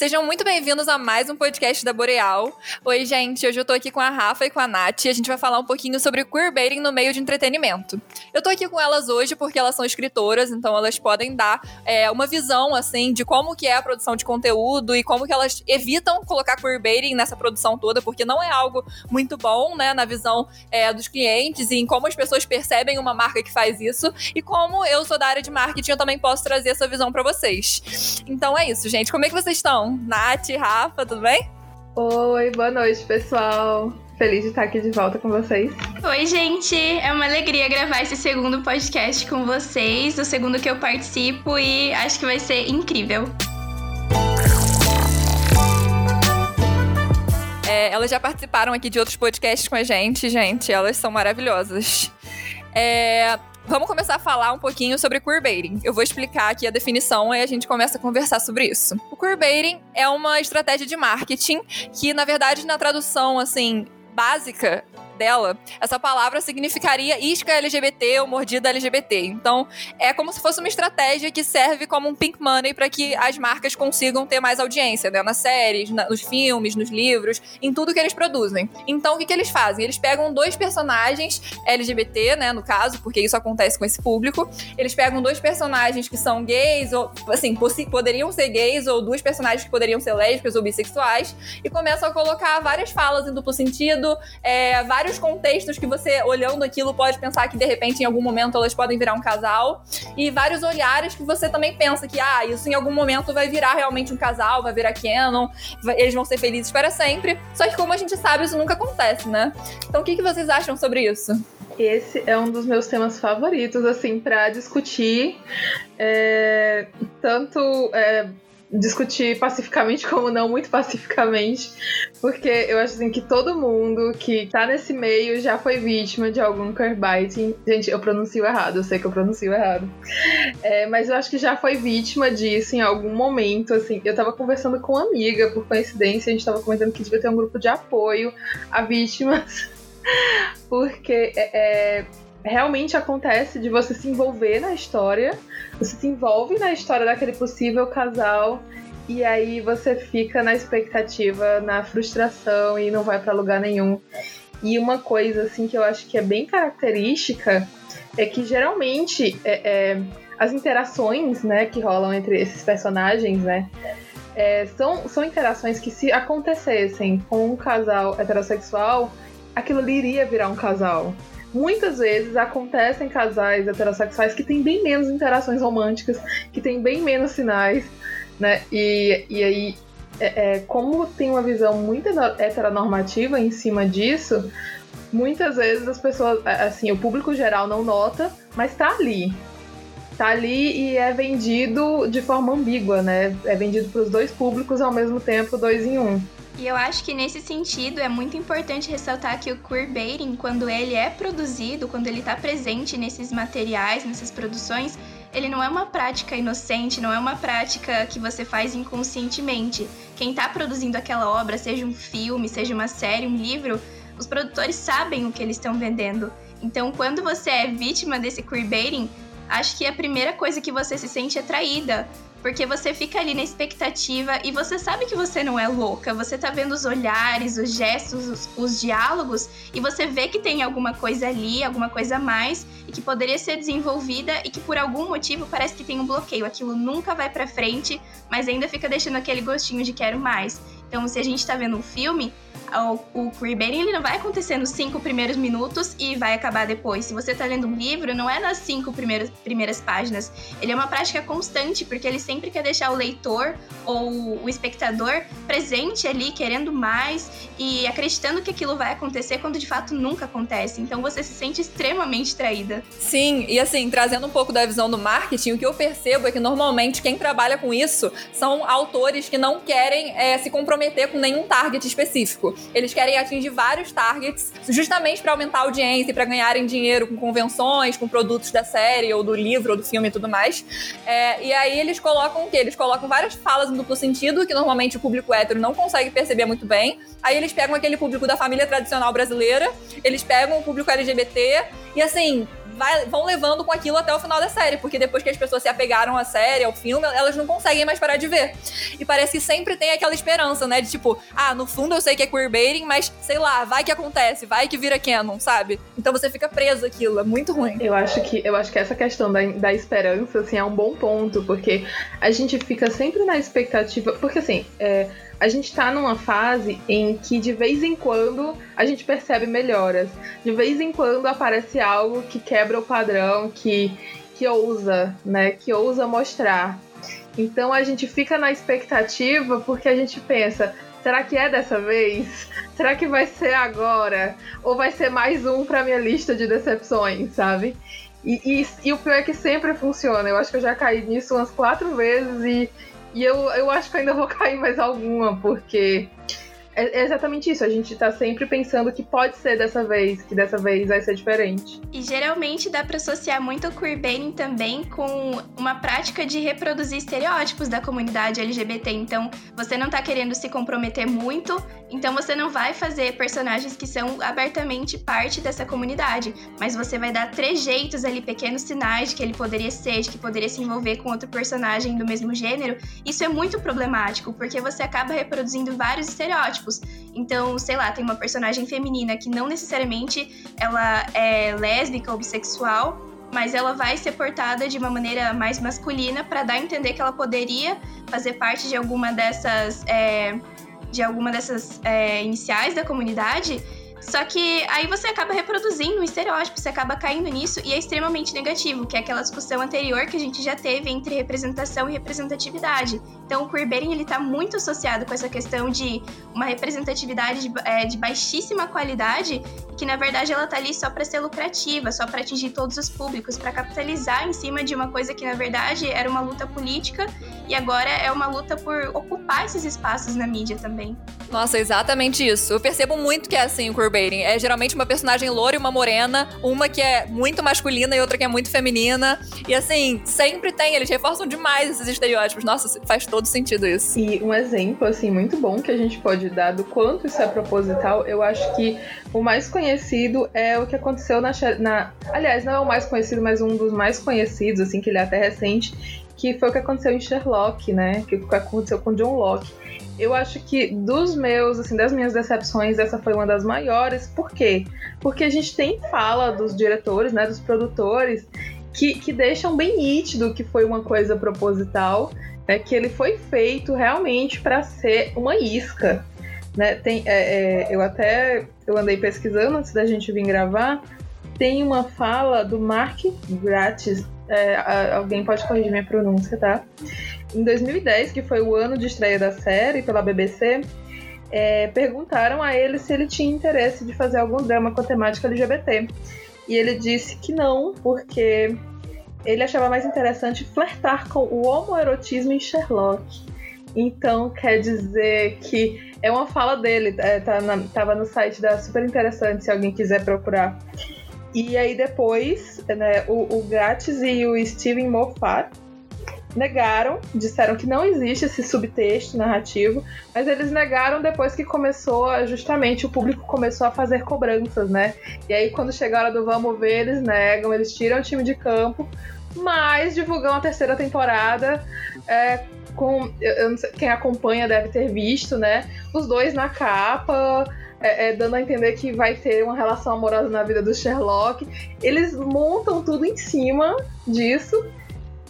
Sejam muito bem-vindos a mais um podcast da Boreal. Oi, gente, hoje eu tô aqui com a Rafa e com a Nath e a gente vai falar um pouquinho sobre queerbaiting no meio de entretenimento. Eu tô aqui com elas hoje porque elas são escritoras, então elas podem dar é, uma visão, assim, de como que é a produção de conteúdo e como que elas evitam colocar queerbaiting nessa produção toda, porque não é algo muito bom, né, na visão é, dos clientes e em como as pessoas percebem uma marca que faz isso e como eu sou da área de marketing, eu também posso trazer essa visão para vocês. Então é isso, gente. Como é que vocês estão? Nath, Rafa, tudo bem? Oi, boa noite, pessoal. Feliz de estar aqui de volta com vocês. Oi, gente! É uma alegria gravar esse segundo podcast com vocês, o segundo que eu participo, e acho que vai ser incrível. É, elas já participaram aqui de outros podcasts com a gente, gente. Elas são maravilhosas. É, Vamos começar a falar um pouquinho sobre queerbaiting. Eu vou explicar aqui a definição e a gente começa a conversar sobre isso. O queerbaiting é uma estratégia de marketing que, na verdade, na tradução assim básica, dela, essa palavra significaria isca LGBT ou mordida LGBT. Então, é como se fosse uma estratégia que serve como um pink money para que as marcas consigam ter mais audiência, né? Nas séries, na, nos filmes, nos livros, em tudo que eles produzem. Então, o que, que eles fazem? Eles pegam dois personagens LGBT, né? No caso, porque isso acontece com esse público. Eles pegam dois personagens que são gays, ou assim, poderiam ser gays, ou duas personagens que poderiam ser lésbicas ou bissexuais, e começam a colocar várias falas em duplo sentido, é, vários vários contextos que você, olhando aquilo, pode pensar que de repente em algum momento elas podem virar um casal. E vários olhares que você também pensa que, ah, isso em algum momento vai virar realmente um casal, vai virar canon, eles vão ser felizes para sempre. Só que, como a gente sabe, isso nunca acontece, né? Então, o que, que vocês acham sobre isso? Esse é um dos meus temas favoritos, assim, para discutir. É, tanto. É, discutir pacificamente como não muito pacificamente, porque eu acho assim que todo mundo que tá nesse meio já foi vítima de algum queerbiting. Gente, eu pronuncio errado, eu sei que eu pronuncio errado. É, mas eu acho que já foi vítima disso em algum momento, assim. Eu tava conversando com uma amiga, por coincidência, a gente tava comentando que devia ter um grupo de apoio a vítimas, porque é, é realmente acontece de você se envolver na história, você se envolve na história daquele possível casal e aí você fica na expectativa, na frustração e não vai para lugar nenhum. E uma coisa assim que eu acho que é bem característica é que geralmente é, é, as interações, né, que rolam entre esses personagens, né, é, são, são interações que se acontecessem com um casal heterossexual, aquilo iria virar um casal muitas vezes acontecem casais heterossexuais que têm bem menos interações românticas, que têm bem menos sinais, né? E, e aí, é, é, como tem uma visão muito heteronormativa em cima disso, muitas vezes as pessoas, assim, o público geral não nota, mas tá ali. Tá ali e é vendido de forma ambígua, né? É vendido para os dois públicos ao mesmo tempo, dois em um. E eu acho que nesse sentido é muito importante ressaltar que o queerbaiting, quando ele é produzido, quando ele está presente nesses materiais, nessas produções, ele não é uma prática inocente, não é uma prática que você faz inconscientemente. Quem está produzindo aquela obra, seja um filme, seja uma série, um livro, os produtores sabem o que eles estão vendendo. Então, quando você é vítima desse queerbaiting, acho que a primeira coisa que você se sente é traída, porque você fica ali na expectativa e você sabe que você não é louca. Você tá vendo os olhares, os gestos, os, os, diálogos e você vê que tem alguma coisa ali, alguma coisa a mais e que poderia ser desenvolvida e que por algum motivo parece que tem um bloqueio. Aquilo nunca vai para frente, mas ainda fica deixando aquele gostinho de quero mais. Então, se a gente tá vendo um filme, o, o queerbaiting ele não vai acontecer nos cinco primeiros minutos e vai acabar depois. Se você está lendo um livro, não é nas cinco primeiras, primeiras páginas. Ele é uma prática constante, porque ele sempre quer deixar o leitor ou o espectador presente ali, querendo mais e acreditando que aquilo vai acontecer quando de fato nunca acontece. Então você se sente extremamente traída. Sim, e assim, trazendo um pouco da visão do marketing, o que eu percebo é que normalmente quem trabalha com isso são autores que não querem é, se comprometer com nenhum target específico. Eles querem atingir vários targets, justamente para aumentar a audiência e para ganharem dinheiro com convenções, com produtos da série ou do livro ou do filme e tudo mais. É, e aí eles colocam o quê? Eles colocam várias falas em duplo sentido, que normalmente o público hétero não consegue perceber muito bem. Aí eles pegam aquele público da família tradicional brasileira, eles pegam o público LGBT e assim, vai, vão levando com aquilo até o final da série, porque depois que as pessoas se apegaram à série, ao filme, elas não conseguem mais parar de ver. E parece que sempre tem aquela esperança, né? De tipo, ah, no fundo eu sei que é queerbaiting, mas sei lá, vai que acontece, vai que vira canon, sabe? Então você fica preso aquilo, é muito ruim. Eu acho que, eu acho que essa questão da, da esperança, assim, é um bom ponto, porque a gente fica sempre na expectativa. Porque assim, é a gente tá numa fase em que de vez em quando a gente percebe melhoras. De vez em quando aparece algo que quebra o padrão, que, que ousa, né? Que ousa mostrar. Então a gente fica na expectativa porque a gente pensa, será que é dessa vez? Será que vai ser agora? Ou vai ser mais um pra minha lista de decepções, sabe? E, e, e, o pior é que sempre funciona. Eu acho que eu já caí nisso umas quatro vezes e, e eu, eu acho que ainda vou cair mais alguma, porque é, é exatamente isso. A gente tá sempre pensando que pode ser dessa vez, que dessa vez vai ser diferente. E geralmente dá para associar muito o queerbaiting também com uma prática de reproduzir estereótipos da comunidade LGBT. Então, você não tá querendo se comprometer muito, então você não vai fazer personagens que são abertamente parte dessa comunidade, mas você vai dar trejeitos ali, pequenos sinais de que ele poderia ser, de que poderia se envolver com outro personagem do mesmo gênero. Isso é muito problemático, porque você acaba reproduzindo vários estereótipos estereótipos. Então, sei lá, tem uma personagem feminina que não necessariamente ela é lésbica ou bissexual, mas ela vai ser portada de uma maneira mais masculina para dar a entender que ela poderia fazer parte de alguma dessas é, de alguma dessas é, iniciais da comunidade só que aí você acaba reproduzindo um estereótipo, você acaba caindo nisso e é extremamente negativo, que é aquela discussão anterior que a gente já teve entre representação e representatividade. Então o queerbaiting ele tá muito associado com essa questão de uma representatividade de, é, de baixíssima qualidade, que na verdade ela tá ali só para ser lucrativa, só para atingir todos os públicos, para capitalizar em cima de uma coisa que na verdade era uma luta política e agora é uma luta por ocupar esses espaços na mídia também. Nossa, exatamente isso. Eu percebo muito que é assim o queerbaiting. É geralmente uma personagem loura e uma morena, uma que é muito masculina e outra que é muito feminina. E assim, sempre tem, eles reforçam demais esses estereótipos. Nossa, faz todo sentido isso. E um exemplo, assim, muito bom que a gente pode dar do quanto isso é proposital, eu acho que o mais conhecido é o que aconteceu na, na. Aliás, não é o mais conhecido, mas um dos mais conhecidos, assim, que ele é até recente, que foi o que aconteceu em Sherlock, né? Que aconteceu com John Locke eu acho que dos meus, assim, das minhas decepções, essa foi uma das maiores. Por quê? Porque a gente tem fala dos diretores, né, dos produtores, que, que deixam bem nítido que foi uma coisa proposital, né, que ele foi feito realmente para ser uma isca. Né? Tem, é, é, eu até eu andei pesquisando antes da gente vir gravar. Tem uma fala do Mark Gratis, é, alguém pode corrigir minha pronúncia, tá? Em 2010, que foi o ano de estreia da série pela BBC, é, perguntaram a ele se ele tinha interesse de fazer algum drama com a temática LGBT. E ele disse que não, porque ele achava mais interessante flertar com o homoerotismo em Sherlock. Então quer dizer que é uma fala dele, é, tá na, tava no site da Super Interessante, se alguém quiser procurar. E aí depois, né, o, o e o Steven Moffat negaram, disseram que não existe esse subtexto narrativo, mas eles negaram depois que começou, justamente, o público começou a fazer cobranças, né? E aí, quando chega a hora do vamos ver, eles negam, eles tiram o time de campo, mas divulgam a terceira temporada. É, com, sei, quem acompanha deve ter visto, né? Os dois na capa, é, é, dando a entender que vai ter uma relação amorosa na vida do Sherlock. Eles montam tudo em cima disso,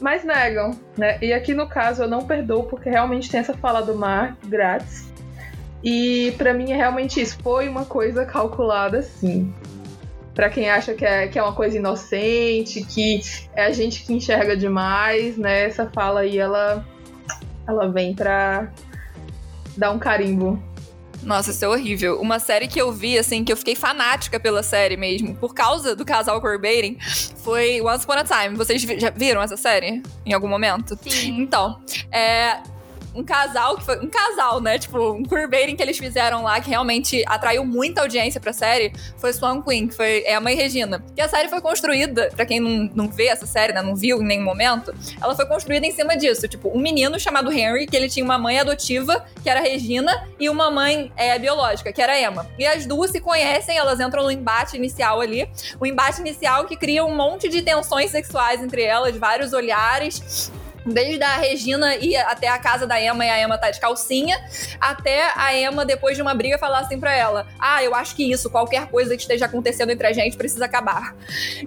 mas negam, né? E aqui no caso eu não perdoo porque realmente tem essa fala do mar grátis. E para mim é realmente isso, foi uma coisa calculada sim. Para quem acha que é, que é uma coisa inocente, que é a gente que enxerga demais, né? Essa fala aí ela ela vem pra dar um carimbo nossa, isso é horrível. Uma série que eu vi, assim, que eu fiquei fanática pela série mesmo, por causa do casal Corbating, foi Once Upon a Time. Vocês já viram essa série em algum momento? Sim. Então, é, um casal que foi. Um casal, né? Tipo, um queerbaiting que eles fizeram lá que realmente atraiu muita audiência pra série foi Swan Queen, que foi é a mãe Regina. Que a série foi construída, pra quem não, não vê essa série, né? Não viu em nenhum momento, ela foi construída em cima disso. Tipo, um menino chamado Henry, que ele tinha uma mãe adotiva, que era Regina, e uma mãe é, biológica, que era Emma. E as duas se conhecem, elas entram no embate inicial ali. O embate inicial que cria um monte de tensões sexuais entre elas, vários olhares Desde a Regina ir até a casa da Emma e a Emma tá de calcinha, até a Emma, depois de uma briga, falar assim pra ela: Ah, eu acho que isso, qualquer coisa que esteja acontecendo entre a gente precisa acabar.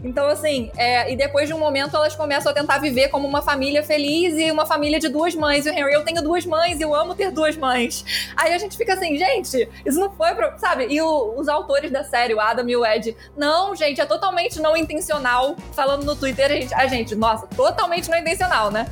Então, assim, é, e depois de um momento elas começam a tentar viver como uma família feliz e uma família de duas mães. E o Henry, eu tenho duas mães e eu amo ter duas mães. Aí a gente fica assim, gente, isso não foi pra. Sabe? E o, os autores da série, o Adam e o Ed, não, gente, é totalmente não intencional. Falando no Twitter, a gente, a gente nossa, totalmente não intencional, né?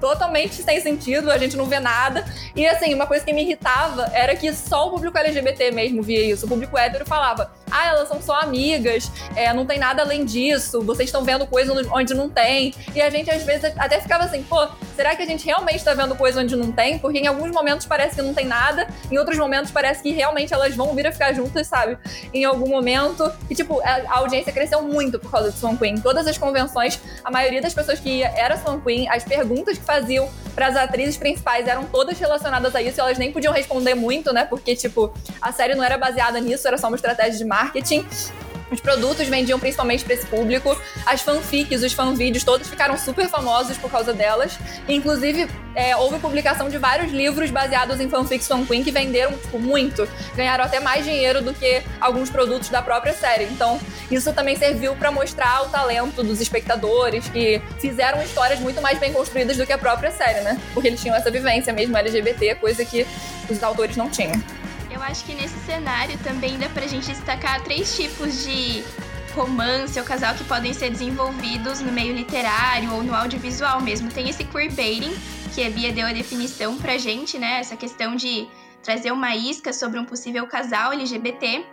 Totalmente sem sentido, a gente não vê nada. E assim, uma coisa que me irritava era que só o público LGBT mesmo via isso. O público hétero falava: ah, elas são só amigas, é, não tem nada além disso, vocês estão vendo coisa onde não tem. E a gente às vezes até ficava assim: pô, será que a gente realmente tá vendo coisa onde não tem? Porque em alguns momentos parece que não tem nada, em outros momentos parece que realmente elas vão vir a ficar juntas, sabe? Em algum momento. E tipo, a audiência cresceu muito por causa de Swan Queen. Todas as convenções, a maioria das pessoas que ia era Swan Queen, as perguntas que faziam para as atrizes principais eram todas relacionadas a isso e elas nem podiam responder muito, né? Porque, tipo, a série não era baseada nisso, era só uma estratégia de marketing. Os produtos vendiam principalmente para esse público. As fanfics, os fanvídeos, todos ficaram super famosos por causa delas. inclusive, é, houve publicação de vários livros baseados em fanfics Fan Queen que venderam tipo, muito. Ganharam até mais dinheiro do que alguns produtos da própria série. Então, isso também serviu para mostrar o talento dos espectadores que fizeram histórias muito mais bem construídas do que a própria série, né? Porque eles tinham essa vivência mesmo LGBT, coisa que os autores não tinham. Eu acho que nesse cenário também dá pra gente destacar três tipos de romance ou casal que podem ser desenvolvidos no meio literário ou no audiovisual mesmo. Tem esse queerbaiting, que a Bia deu a definição pra gente, né? Essa questão de trazer uma isca sobre um possível casal LGBT.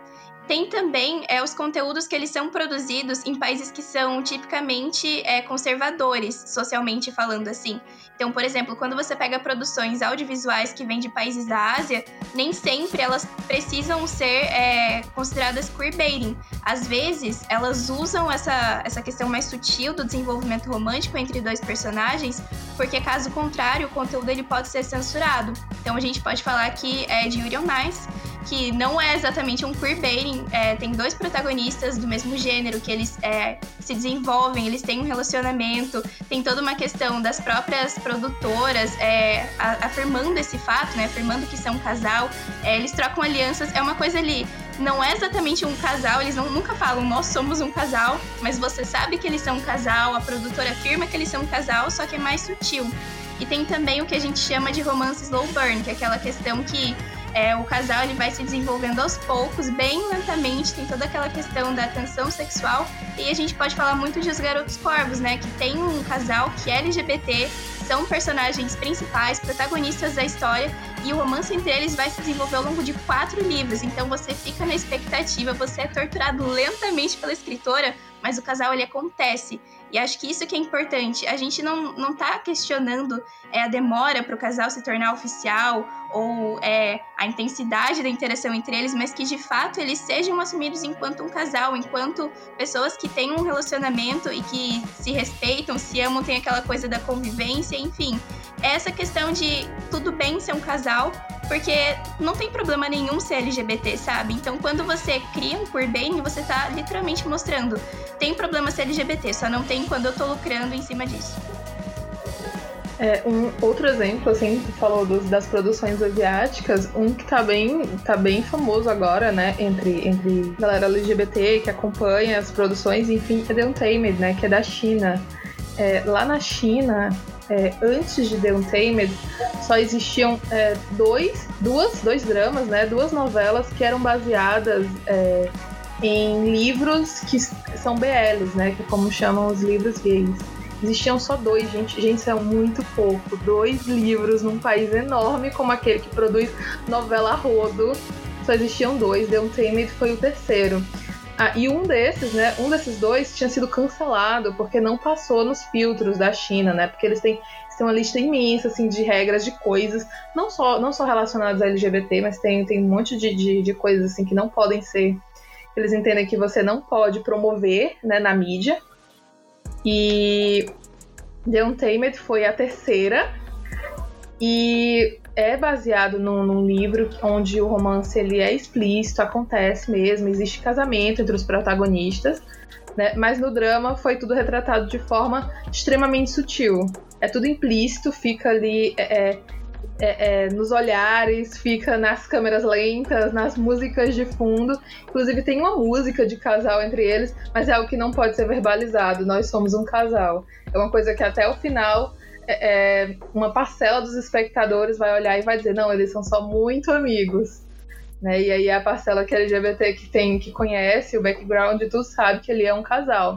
Tem também é, os conteúdos que eles são produzidos em países que são tipicamente é, conservadores, socialmente falando assim. Então, por exemplo, quando você pega produções audiovisuais que vêm de países da Ásia, nem sempre elas precisam ser é, consideradas queerbaiting. Às vezes, elas usam essa, essa questão mais sutil do desenvolvimento romântico entre dois personagens, porque caso contrário, o conteúdo ele pode ser censurado. Então, a gente pode falar aqui é, de Yuri on Ice, que não é exatamente um queerbaiting, é, tem dois protagonistas do mesmo gênero que eles é, se desenvolvem, eles têm um relacionamento, tem toda uma questão das próprias produtoras é, a, afirmando esse fato, né, afirmando que são um casal, é, eles trocam alianças, é uma coisa ali, não é exatamente um casal, eles não, nunca falam nós somos um casal, mas você sabe que eles são um casal, a produtora afirma que eles são um casal, só que é mais sutil. E tem também o que a gente chama de romance slow burn, que é aquela questão que é, o casal ele vai se desenvolvendo aos poucos, bem lentamente, tem toda aquela questão da tensão sexual. E a gente pode falar muito de Os Garotos Corvos, né? Que tem um casal que é LGBT, são personagens principais, protagonistas da história, e o romance entre eles vai se desenvolver ao longo de quatro livros. Então você fica na expectativa, você é torturado lentamente pela escritora, mas o casal ele acontece. E acho que isso que é importante. A gente não, não tá questionando é, a demora para o casal se tornar oficial ou é, a intensidade da interação entre eles, mas que de fato eles sejam assumidos enquanto um casal, enquanto pessoas que têm um relacionamento e que se respeitam, se amam, tem aquela coisa da convivência, enfim. Essa questão de tudo bem ser um casal, porque não tem problema nenhum ser LGBT, sabe? Então, quando você cria um queerbaiting, você tá literalmente mostrando tem problema ser LGBT, só não tem quando eu tô lucrando em cima disso. É, um outro exemplo, assim, falou dos, das produções asiáticas, um que tá bem, tá bem famoso agora, né, entre, entre galera LGBT que acompanha as produções, enfim, é The Untamed, né, que é da China. É, lá na China, é, antes de The Untamed, só existiam é, dois, duas, dois dramas, né, duas novelas que eram baseadas é, em livros que são BLs, né? Que é como chamam os livros gays. Existiam só dois, gente. Gente, isso é muito pouco. Dois livros num país enorme como aquele que produz novela rodo. Só existiam dois. The Untamed foi o terceiro. Ah, e um desses, né? Um desses dois tinha sido cancelado porque não passou nos filtros da China, né? Porque eles têm tem uma lista imensa assim de regras de coisas, não só não só relacionadas a LGBT, mas tem, tem um monte de, de, de coisas assim que não podem ser eles entendem que você não pode promover né, na mídia. E The Untamed foi a terceira. E é baseado num, num, livro onde o romance ele é explícito, acontece mesmo, existe casamento entre os protagonistas, né? mas no drama foi tudo retratado de forma extremamente sutil. É tudo implícito, fica ali é, é é, é, nos olhares, fica nas câmeras lentas, nas músicas de fundo. Inclusive tem uma música de casal entre eles, mas é algo que não pode ser verbalizado. Nós somos um casal. É uma coisa que até o final é, é uma parcela dos espectadores vai olhar e vai dizer não, eles são só muito amigos. Né? E aí a parcela que é LGBT que tem, que conhece o background, tu sabe que ele é um casal.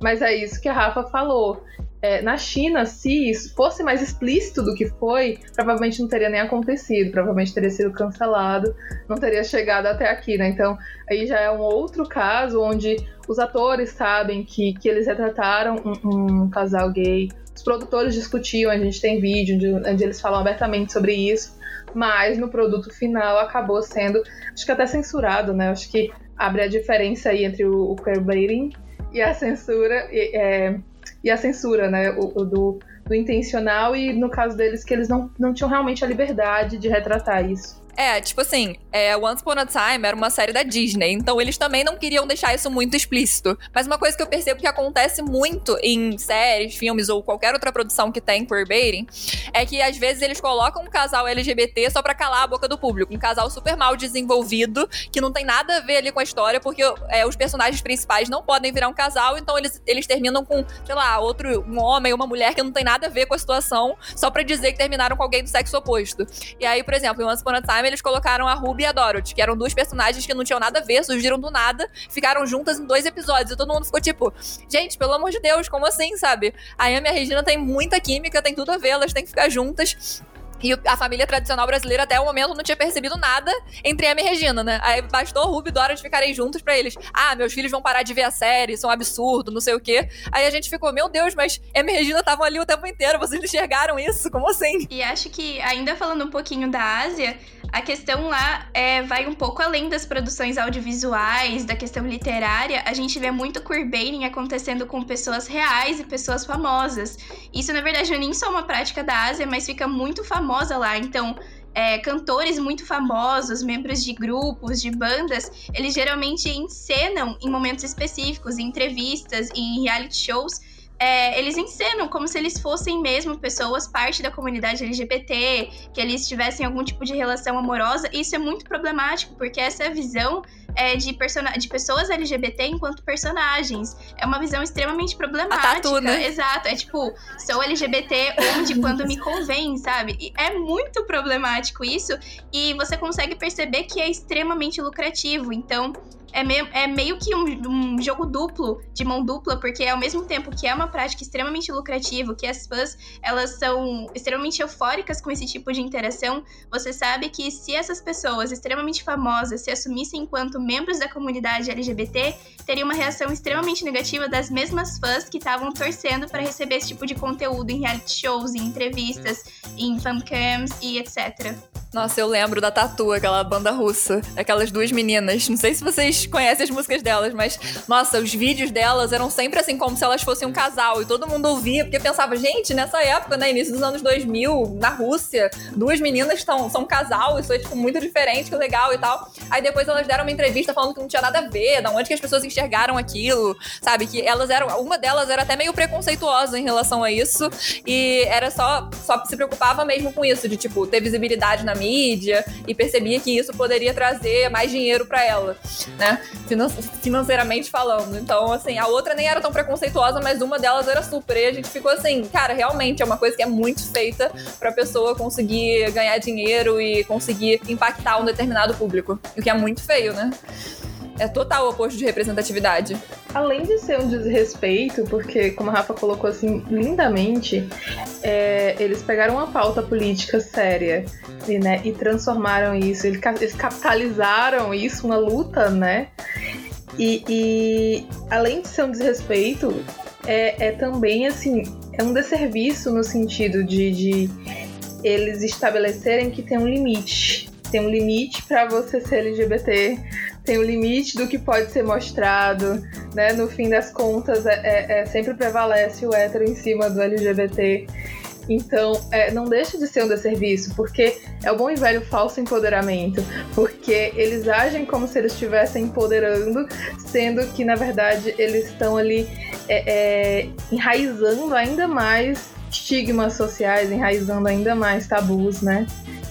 Mas é isso que a Rafa falou. É, na China, se isso fosse mais explícito do que foi, provavelmente não teria nem acontecido, provavelmente teria sido cancelado, não teria chegado até aqui, né? Então, aí já é um outro caso onde os atores sabem que, que eles retrataram um, um casal gay, os produtores discutiam, a gente tem vídeo onde, onde eles falam abertamente sobre isso, mas no produto final acabou sendo, acho que até censurado, né? Acho que abre a diferença aí entre o, o queerbaiting e a censura. E, é, e a censura, né? O, o do, do intencional e no caso deles que eles não, não tinham realmente a liberdade de retratar isso. É, tipo assim, é, Once Upon a Time era uma série da Disney, então eles também não queriam deixar isso muito explícito. Mas uma coisa que eu percebo que acontece muito em séries, filmes ou qualquer outra produção que tem queerbaiting é que às vezes eles colocam um casal LGBT só pra calar a boca do público. Um casal super mal desenvolvido, que não tem nada a ver ali com a história, porque é, os personagens principais não podem virar um casal, então eles, eles terminam com, sei lá, outro, um homem, uma mulher que não tem nada a ver com a situação, só pra dizer que terminaram com alguém do sexo oposto. E aí, por exemplo, em Once Upon a Time, eles colocaram a Ruby e a Dorothy, que eram duas personagens que não tinham nada a ver, surgiram do nada, ficaram juntas em dois episódios. E todo mundo ficou tipo, gente, pelo amor de Deus, como assim, sabe? A Amy e a Regina têm muita química, tem tudo a ver, elas têm que ficar juntas. E a família tradicional brasileira até o momento não tinha percebido nada entre Emma e Regina, né? Aí bastou Ruby e de ficarem juntos para eles. Ah, meus filhos vão parar de ver a série, isso é um absurdo, não sei o quê. Aí a gente ficou, meu Deus, mas Emma e Regina estavam ali o tempo inteiro, vocês enxergaram isso? Como assim? E acho que, ainda falando um pouquinho da Ásia, a questão lá é, vai um pouco além das produções audiovisuais, da questão literária. A gente vê muito queerbaiting acontecendo com pessoas reais e pessoas famosas. Isso, na verdade, não é nem só uma prática da Ásia, mas fica muito famosa lá. Então, é, cantores muito famosos, membros de grupos, de bandas, eles geralmente encenam em momentos específicos, em entrevistas, em reality shows, é, eles encenam como se eles fossem mesmo pessoas, parte da comunidade LGBT, que eles tivessem algum tipo de relação amorosa. E isso é muito problemático, porque essa é a visão é, de, de pessoas LGBT enquanto personagens. É uma visão extremamente problemática. Tatu, né? Exato. É tipo, sou LGBT onde quando me convém, sabe? E é muito problemático isso. E você consegue perceber que é extremamente lucrativo. Então, é, meio, é meio que um, um, jogo duplo, de mão dupla, porque ao mesmo tempo que é uma prática extremamente lucrativa, que as fãs elas são extremamente eufóricas com esse tipo de interação, você sabe que se essas pessoas extremamente famosas se assumissem enquanto membros da comunidade LGBT, teria uma reação extremamente negativa das mesmas fãs que estavam torcendo para receber esse tipo de conteúdo em reality shows, em entrevistas, em fancams e etc. Nossa, eu lembro da Tatu, aquela banda russa, aquelas duas meninas. Não sei se vocês conhecem as músicas delas, mas nossa, os vídeos delas eram sempre assim como se elas fossem um casal e todo mundo ouvia porque pensava, gente, nessa época, né, início dos anos 2000, na Rússia, duas meninas tão, são um casal, isso é tipo muito diferente, que legal e tal. Aí depois elas deram uma entrevista falando que não tinha nada a ver, da onde que as pessoas enxergaram aquilo, sabe? Que elas eram, uma delas era até meio preconceituosa em relação a isso e era só só se preocupava mesmo com isso, de tipo ter visibilidade na mídia e percebia que isso poderia trazer mais dinheiro para ela, né? Finan financeiramente falando. Então, assim, a outra nem era tão preconceituosa, mas uma delas era super. E a gente ficou assim, cara, realmente é uma coisa que é muito feita pra pessoa conseguir ganhar dinheiro e conseguir impactar um determinado público. O que é muito feio, né? É total o oposto de representatividade. Além de ser um desrespeito, porque, como a Rafa colocou assim lindamente, é, eles pegaram uma pauta política séria e, né, e transformaram isso, eles capitalizaram isso, uma luta, né? E, e além de ser um desrespeito, é, é também assim é um desserviço no sentido de, de eles estabelecerem que tem um limite. Tem um limite para você ser LGBT, tem um limite do que pode ser mostrado, né? No fim das contas, é, é, é sempre prevalece o hétero em cima do LGBT. Então, é, não deixa de ser um desserviço, porque é o bom e velho falso empoderamento, porque eles agem como se eles estivessem empoderando, sendo que, na verdade, eles estão ali é, é, enraizando ainda mais estigmas sociais, enraizando ainda mais tabus, né?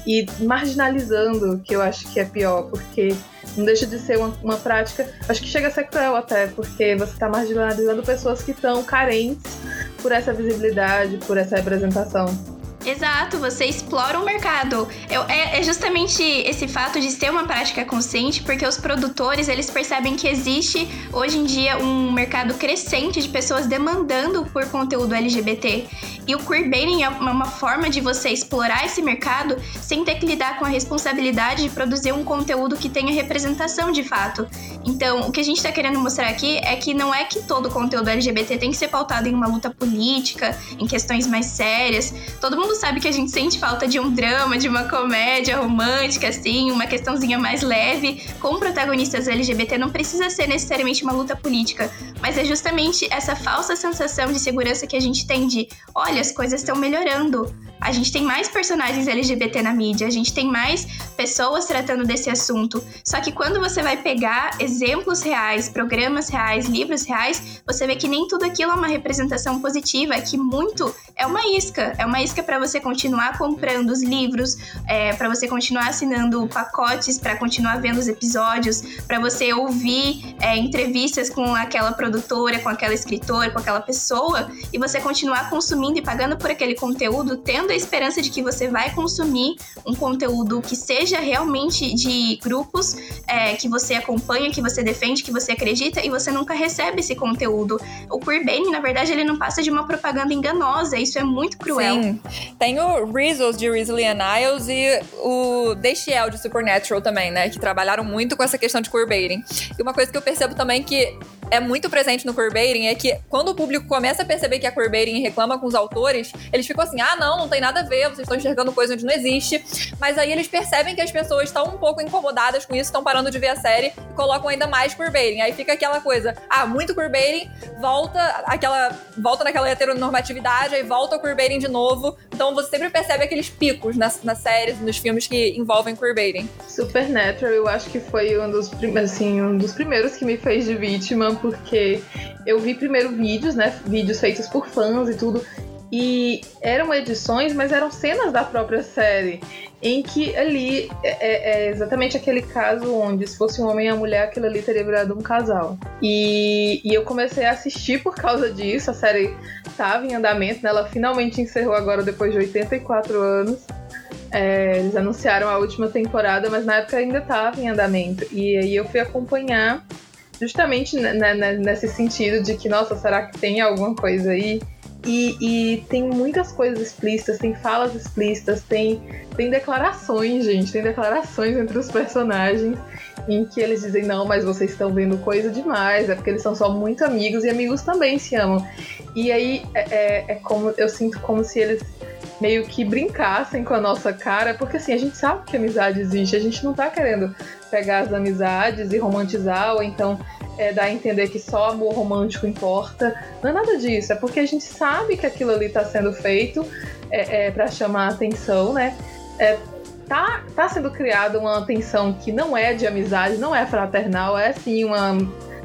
E marginalizando, que eu acho que é pior, porque não deixa de ser uma, uma prática, acho que chega a ser cruel até, porque você está marginalizando pessoas que estão carentes por essa visibilidade, por essa representação. Exato, você explora o mercado. Eu, é, é, justamente esse fato de ser uma prática consciente, porque os produtores eles percebem que existe hoje em dia um mercado crescente de pessoas demandando por conteúdo LGBT. E o queerbaiting é uma forma de você explorar esse mercado sem ter que lidar com a responsabilidade de produzir um conteúdo que tenha representação de fato. Então, o que a gente está querendo mostrar aqui é que não é que todo conteúdo LGBT tem que ser pautado em uma luta política, em questões mais sérias. Todo mundo sabe que a gente sente falta de um drama, de uma comédia romântica, assim, uma questãozinha mais leve, com protagonistas LGBT. Não precisa ser necessariamente uma luta política, mas é justamente essa falsa sensação de segurança que a gente tem de, olha, as coisas estão melhorando. A gente tem mais personagens LGBT na mídia, a gente tem mais pessoas tratando desse assunto. Só que quando você vai pegar exemplos reais, programas reais, livros reais, você vê que nem tudo aquilo é uma representação positiva, que muito é uma isca. É uma isca para você continuar comprando os livros, é, para você continuar assinando pacotes, para continuar vendo os episódios, para você ouvir é, entrevistas com aquela produtora, com aquela escritora, com aquela pessoa, e você continuar consumindo e pagando por aquele conteúdo, tendo a esperança de que você vai consumir um conteúdo que seja realmente de grupos é, que você acompanha, que você defende, que você acredita, e você nunca recebe esse conteúdo. O queerbaiting, na verdade, ele não passa de uma propaganda enganosa, isso é muito cruel. Sim. Tem o Rizzles de Rizzly and e o Deixiel de Supernatural também, né? Que trabalharam muito com essa questão de queerbaiting. E uma coisa que eu percebo também que é muito presente no queerbaiting é que quando o público começa a perceber que é queerbaiting e reclama com os autores, eles ficam assim, ah, não, não tem nada a ver, vocês estão enxergando coisa onde não existe. Mas aí eles percebem que as pessoas estão um pouco incomodadas com isso, estão parando de ver a série e colocam ainda mais queerbaiting. Aí fica aquela coisa, ah, muito queerbaiting, volta aquela volta naquela heteronormatividade, aí volta o queerbaiting de novo. Então você sempre percebe aqueles picos nas, nas séries, nos filmes que envolvem queerbaiting. Supernatural, eu acho que foi um dos, assim, um dos primeiros que me fez de vítima porque eu vi primeiro vídeos, né? Vídeos feitos por fãs e tudo. E eram edições, mas eram cenas da própria série. Em que ali é, é, é exatamente aquele caso onde, se fosse um homem e uma mulher, aquilo ali teria virado um casal. E, e eu comecei a assistir por causa disso. A série estava em andamento, né? ela finalmente encerrou agora depois de 84 anos. É, eles anunciaram a última temporada, mas na época ainda estava em andamento. E aí eu fui acompanhar justamente nesse sentido de que, nossa, será que tem alguma coisa aí? E, e, tem muitas coisas explícitas, tem falas explícitas, tem, tem declarações, gente, tem declarações entre os personagens em que eles dizem, não, mas vocês estão vendo coisa demais, é porque eles são só muito amigos e amigos também se amam. E aí é, é, é como eu sinto como se eles meio que brincassem com a nossa cara, porque assim, a gente sabe que amizade existe, a gente não tá querendo pegar as amizades e romantizar, ou então é, dar a entender que só amor romântico importa. Não é nada disso, é porque a gente sabe que aquilo ali tá sendo feito é, é para chamar a atenção, né? É, tá, tá sendo criada uma tensão que não é de amizade, não é fraternal, é sim uma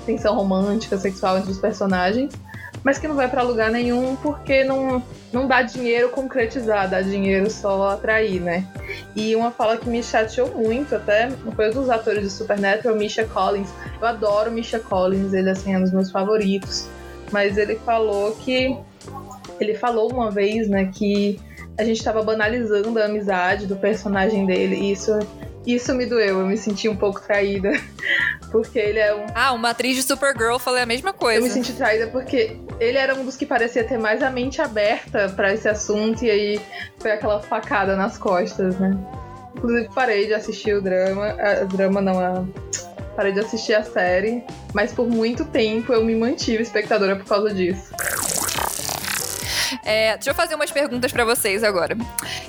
tensão romântica, sexual entre os personagens mas que não vai para lugar nenhum porque não, não dá dinheiro concretizar, dá dinheiro só atrair, né? E uma fala que me chateou muito, até foi dos atores de Supernatural, Misha Collins. Eu adoro Misha Collins, ele assim, é um dos meus favoritos. Mas ele falou que. Ele falou uma vez, né, que a gente estava banalizando a amizade do personagem dele, e isso isso me doeu, eu me senti um pouco traída. Porque ele é um. Ah, uma atriz de Supergirl falei a mesma coisa. Eu me senti traída porque ele era um dos que parecia ter mais a mente aberta para esse assunto e aí foi aquela facada nas costas, né? Inclusive parei de assistir o drama. A, drama não, a. Parei de assistir a série, mas por muito tempo eu me mantive espectadora por causa disso. É, deixa eu fazer umas perguntas para vocês agora.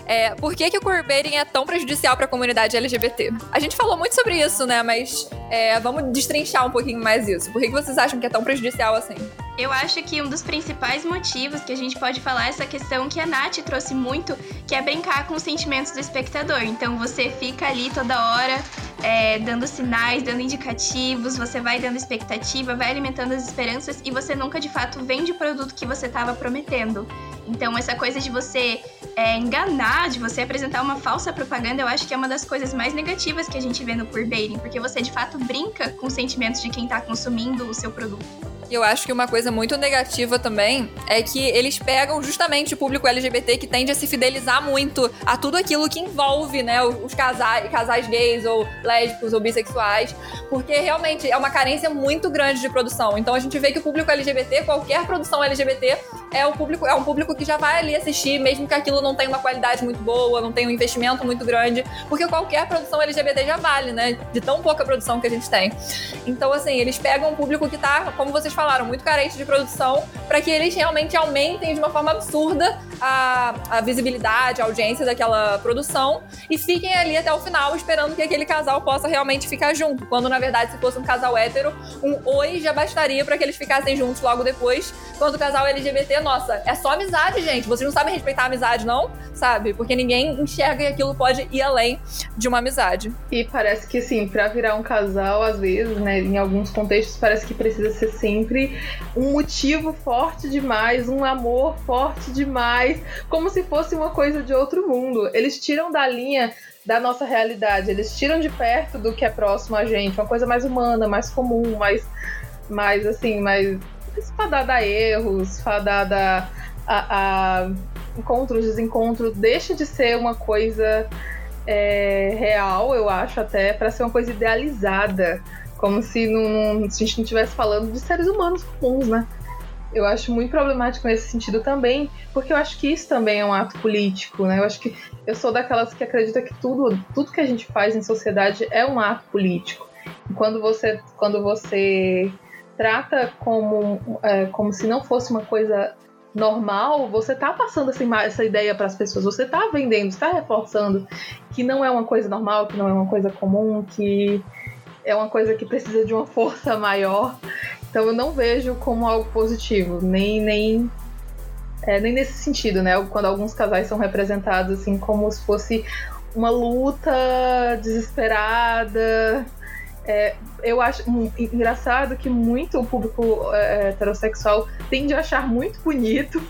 É, por que, que o queerbaiting é tão prejudicial para a comunidade LGBT? A gente falou muito sobre isso, né? Mas é, vamos destrinchar um pouquinho mais isso. Por que, que vocês acham que é tão prejudicial assim? Eu acho que um dos principais motivos que a gente pode falar é essa questão que a Nath trouxe muito, que é brincar com os sentimentos do espectador. Então você fica ali toda hora é, dando sinais, dando indicativos, você vai dando expectativa, vai alimentando as esperanças e você nunca de fato vende o produto que você estava prometendo. Então, essa coisa de você é, enganar, de você apresentar uma falsa propaganda, eu acho que é uma das coisas mais negativas que a gente vê no queerbaiting, porque você de fato brinca com os sentimentos de quem está consumindo o seu produto. Eu acho que uma coisa muito negativa também é que eles pegam justamente o público LGBT que tende a se fidelizar muito a tudo aquilo que envolve, né, os casais, casais gays ou lésbicos ou bissexuais, porque realmente é uma carência muito grande de produção. Então a gente vê que o público LGBT, qualquer produção LGBT, é o público é um público que já vai ali assistir, mesmo que aquilo não tenha uma qualidade muito boa, não tenha um investimento muito grande, porque qualquer produção LGBT já vale, né, de tão pouca produção que a gente tem. Então assim, eles pegam um público que tá, como vocês falaram, muito carente de produção, para que eles realmente aumentem de uma forma absurda a, a visibilidade, a audiência daquela produção e fiquem ali até o final esperando que aquele casal possa realmente ficar junto. Quando na verdade, se fosse um casal hétero, um oi já bastaria para que eles ficassem juntos logo depois. Quando o casal LGBT, nossa, é só amizade, gente. Vocês não sabem respeitar a amizade, não? Sabe? Porque ninguém enxerga que aquilo pode ir além de uma amizade. E parece que, assim, pra virar um casal, às vezes, né, em alguns contextos, parece que precisa ser sempre um motivo forte demais, um amor forte demais, como se fosse uma coisa de outro mundo. Eles tiram da linha da nossa realidade, eles tiram de perto do que é próximo a gente, uma coisa mais humana, mais comum, mais, mais assim, mais fadada a erros, fadada a, a encontros, desencontros, deixa de ser uma coisa é, real, eu acho, até, para ser uma coisa idealizada. Como se, não, se a gente não estivesse falando de seres humanos comuns, né? Eu acho muito problemático nesse sentido também, porque eu acho que isso também é um ato político, né? Eu acho que eu sou daquelas que acredita que tudo, tudo que a gente faz em sociedade é um ato político. Quando você, quando você trata como, é, como se não fosse uma coisa normal, você tá passando assim, essa ideia para as pessoas, você tá vendendo, está reforçando que não é uma coisa normal, que não é uma coisa comum, que é uma coisa que precisa de uma força maior. Então eu não vejo como algo positivo, nem nem é, nem nesse sentido, né? Quando alguns casais são representados assim como se fosse uma luta desesperada, é, eu acho engraçado que muito o público é, heterossexual tende a achar muito bonito.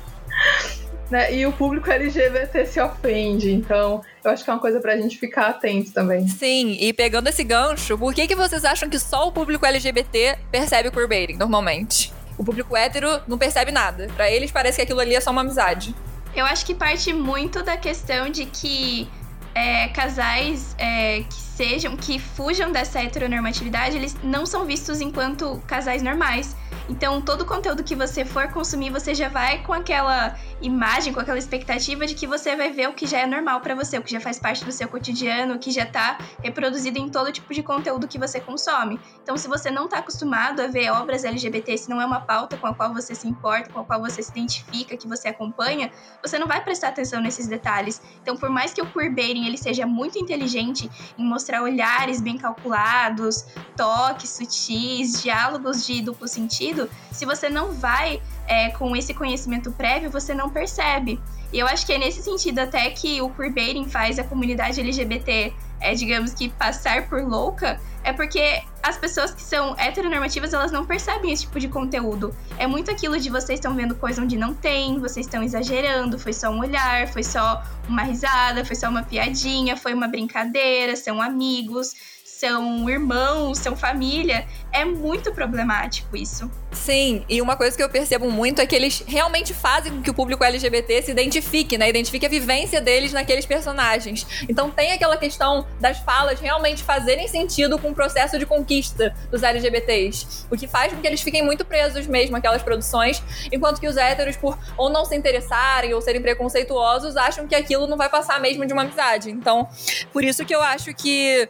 Né? E o público LGBT se ofende. Então, eu acho que é uma coisa pra gente ficar atento também. Sim, e pegando esse gancho, por que, que vocês acham que só o público LGBT percebe o queerbaiting, normalmente? O público hétero não percebe nada. Para eles parece que aquilo ali é só uma amizade. Eu acho que parte muito da questão de que é, casais é, que sejam, que fujam dessa heteronormatividade, eles não são vistos enquanto casais normais. Então, todo o conteúdo que você for consumir, você já vai com aquela imagem, com aquela expectativa de que você vai ver o que já é normal para você, o que já faz parte do seu cotidiano, o que já tá reproduzido em todo tipo de conteúdo que você consome. Então, se você não tá acostumado a ver obras LGBT, se não é uma pauta com a qual você se importa, com a qual você se identifica, que você acompanha, você não vai prestar atenção nesses detalhes. Então, por mais que o queerbaiting ele seja muito inteligente em mostrar olhares bem calculados, toques sutis, diálogos de duplo sentido, se você não vai é, com esse conhecimento prévio, você não percebe. E eu acho que é nesse sentido até que o queerbaiting faz a comunidade LGBT, é, digamos que, passar por louca, é porque as pessoas que são heteronormativas, elas não percebem esse tipo de conteúdo. É muito aquilo de vocês estão vendo coisa onde não tem, vocês estão exagerando, foi só um olhar, foi só uma risada, foi só uma piadinha, foi uma brincadeira, são amigos são irmãos, são família. É muito problemático isso. Sim, e uma coisa que eu percebo muito é que eles realmente fazem com que o público LGBT se identifique, né? Identifique a vivência deles naqueles personagens. Então tem aquela questão das falas realmente fazerem sentido com o processo de conquista dos LGBTs. O que faz com que eles fiquem muito presos mesmo àquelas produções, enquanto que os héteros, por ou não se interessarem ou serem preconceituosos, acham que aquilo não vai passar mesmo de uma amizade. Então, por isso que eu acho que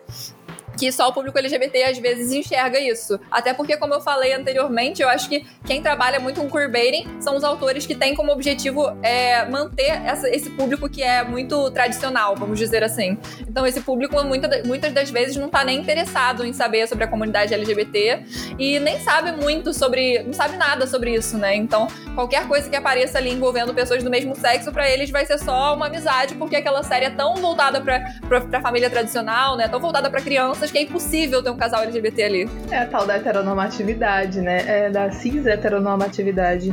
que só o público LGBT às vezes enxerga isso. Até porque, como eu falei anteriormente, eu acho que quem trabalha muito com queerbaiting são os autores que têm como objetivo é, manter essa, esse público que é muito tradicional, vamos dizer assim. Então, esse público muita, muitas das vezes não tá nem interessado em saber sobre a comunidade LGBT e nem sabe muito sobre. não sabe nada sobre isso, né? Então, qualquer coisa que apareça ali envolvendo pessoas do mesmo sexo, para eles vai ser só uma amizade, porque aquela série é tão voltada pra, pra família tradicional, né? Tão voltada para que é impossível ter um casal LGBT ali. É a tal da heteronormatividade, né? É da cis heteronormatividade.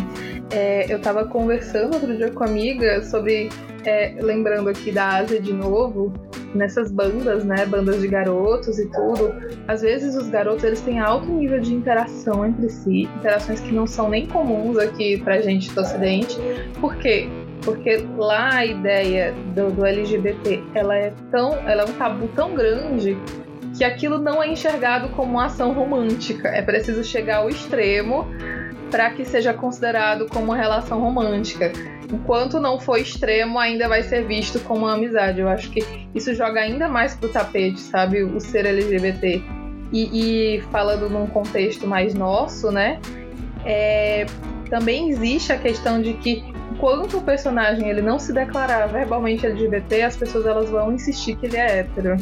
É, eu tava conversando outro dia com uma amiga sobre. É, lembrando aqui da Ásia de novo, nessas bandas, né, bandas de garotos e tudo, às vezes os garotos eles têm alto nível de interação entre si, interações que não são nem comuns aqui pra gente do Ocidente. Por quê? Porque lá a ideia do, do LGBT ela é tão, ela é um tabu tão grande que aquilo não é enxergado como uma ação romântica. É preciso chegar ao extremo para que seja considerado como uma relação romântica. Enquanto não for extremo, ainda vai ser visto como uma amizade. Eu acho que isso joga ainda mais pro tapete, sabe? O ser LGBT. E, e falando num contexto mais nosso, né? É, também existe a questão de que enquanto o personagem ele não se declarar verbalmente LGBT, as pessoas elas vão insistir que ele é hétero.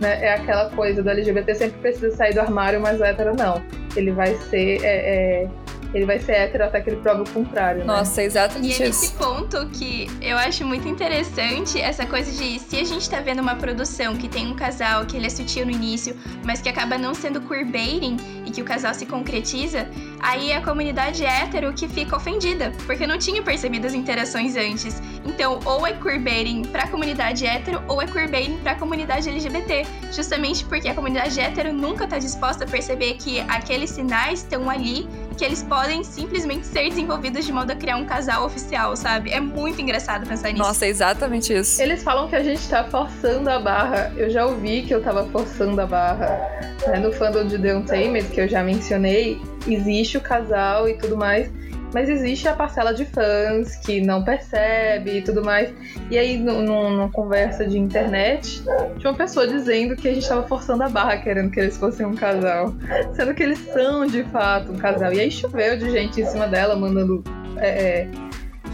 Né? É aquela coisa do LGBT sempre precisa sair do armário, mas o hétero não. Ele vai ser é, é, ele vai ser hétero até que ele prove o contrário. Né? Nossa, exatamente E é nesse ponto que eu acho muito interessante essa coisa de se a gente tá vendo uma produção que tem um casal que ele é sutil no início, mas que acaba não sendo queerbaiting e que o casal se concretiza, aí é a comunidade hétero que fica ofendida, porque não tinha percebido as interações antes. Então, ou é queerbaiting pra comunidade hétero, ou é queerbaiting pra comunidade LGBT. Justamente porque a comunidade hétero nunca tá disposta a perceber que aqueles sinais estão ali que eles podem simplesmente ser desenvolvidos de modo a criar um casal oficial, sabe? É muito engraçado pensar nisso. Nossa, é exatamente isso. Eles falam que a gente tá forçando a barra. Eu já ouvi que eu tava forçando a barra. Né? No fandom de The Untamed, que eu já mencionei, existe o casal e tudo mais. Mas existe a parcela de fãs que não percebe e tudo mais. E aí, numa conversa de internet, tinha uma pessoa dizendo que a gente tava forçando a barra querendo que eles fossem um casal. Sendo que eles são de fato um casal. E aí choveu de gente em cima dela, mandando é,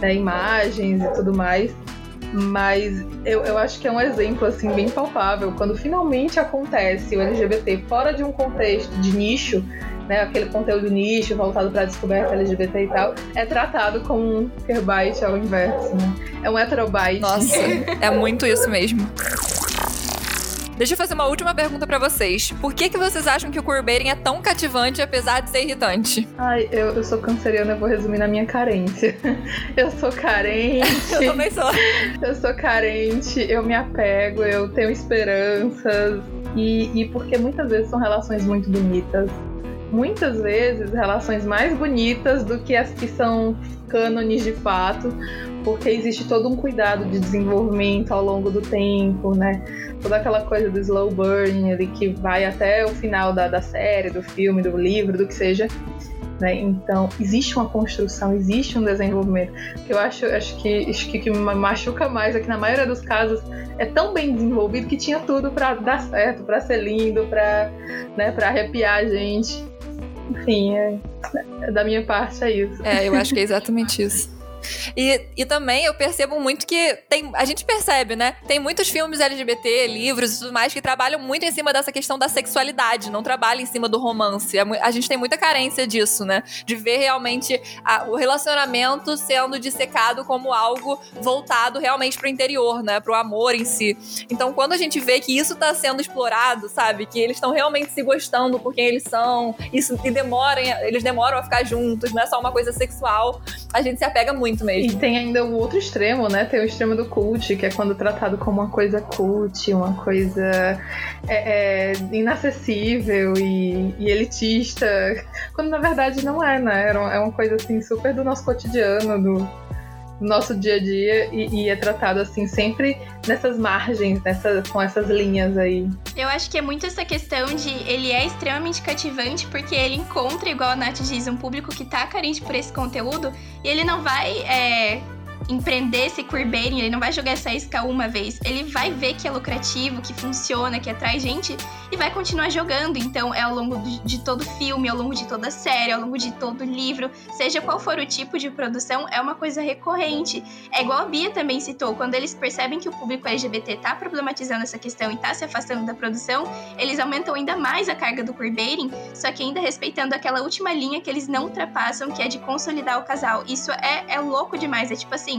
é, imagens e tudo mais. Mas eu, eu acho que é um exemplo assim bem palpável. Quando finalmente acontece o LGBT fora de um contexto de nicho, né, aquele conteúdo nicho voltado para a descoberta LGBT e tal, é tratado como um queerbite ao inverso, né? É um heterobite. Nossa, é muito isso mesmo. Deixa eu fazer uma última pergunta para vocês. Por que, que vocês acham que o queerbaiting é tão cativante, apesar de ser irritante? Ai, eu, eu sou canceriana, eu vou resumir na minha carência. Eu sou carente. eu também sou. Eu sou carente, eu me apego, eu tenho esperanças. E, e porque muitas vezes são relações muito bonitas muitas vezes relações mais bonitas do que as que são cânones de fato, porque existe todo um cuidado de desenvolvimento ao longo do tempo, né? Toda aquela coisa do slow burn ali que vai até o final da, da série, do filme, do livro, do que seja. Né? Então, existe uma construção, existe um desenvolvimento. Que eu acho, acho que acho que, que me machuca mais é que na maioria dos casos é tão bem desenvolvido que tinha tudo para dar certo, para ser lindo, para né, arrepiar a gente. Enfim, é, da minha parte é isso. É, eu acho que é exatamente isso. E, e também eu percebo muito que tem. A gente percebe, né? Tem muitos filmes LGBT, livros e tudo mais que trabalham muito em cima dessa questão da sexualidade, não trabalham em cima do romance. É a gente tem muita carência disso, né? De ver realmente a, o relacionamento sendo dissecado como algo voltado realmente pro interior, né? Pro amor em si. Então, quando a gente vê que isso tá sendo explorado, sabe? Que eles estão realmente se gostando por quem eles são, isso e demoram, eles demoram a ficar juntos, não é só uma coisa sexual, a gente se apega muito muito mesmo. E tem ainda o outro extremo, né? Tem o extremo do cult, que é quando tratado como uma coisa cult, uma coisa é, é, inacessível e, e, elitista. Quando na verdade não é, né? É uma coisa assim super do nosso cotidiano, do, nosso dia a dia e, e, é tratado assim sempre nessas margens, nessa, com essas linhas aí. Eu acho que é muito essa questão de ele é extremamente cativante porque ele encontra, igual a Nath diz, um público que tá carente por esse conteúdo e ele não vai é, empreender esse queerbaiting, ele não vai jogar essa isca uma vez. Ele vai ver que é lucrativo, que funciona, que atrai gente e vai continuar jogando. Então, é ao longo de todo filme, ao longo de toda série, ao longo de todo livro, seja qual for o tipo de produção, é uma coisa recorrente. É igual a Bia também citou, quando eles percebem que o público LGBT tá problematizando essa questão e tá se afastando da produção, eles aumentam ainda mais a carga do queerbaiting, só que ainda respeitando aquela última linha que eles não ultrapassam, que é de consolidar o casal. Isso é, é louco demais. É tipo assim,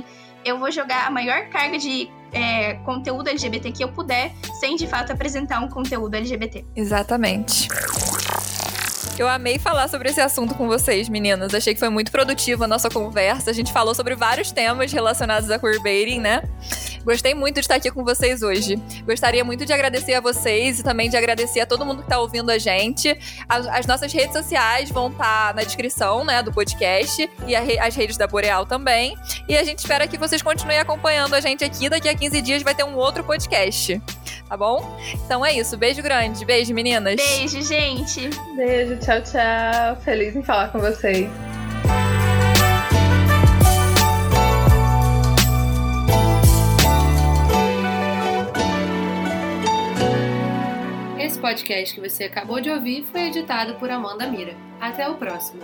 eu vou jogar a maior carga de é, conteúdo LGBT que eu puder, sem de fato apresentar um conteúdo LGBT. Exatamente. Eu amei falar sobre esse assunto com vocês, meninas. Achei que foi muito produtiva a nossa conversa. A gente falou sobre vários temas relacionados a queerbaiting, né? Gostei muito de estar aqui com vocês hoje. Gostaria muito de agradecer a vocês e também de agradecer a todo mundo que está ouvindo a gente. As, as, nossas redes sociais vão estar tá na descrição, né, do podcast e re, as redes da Boreal também. E a gente espera que vocês continuem acompanhando a gente aqui. Daqui a 15 dias vai ter um outro podcast. Tá bom? Então é isso. Beijo grande. Beijo, meninas. Beijo, gente. Beijo, tchau, tchau. Feliz em falar com vocês. podcast que você acabou de ouvir foi editado por Amanda Mira. Até o próximo!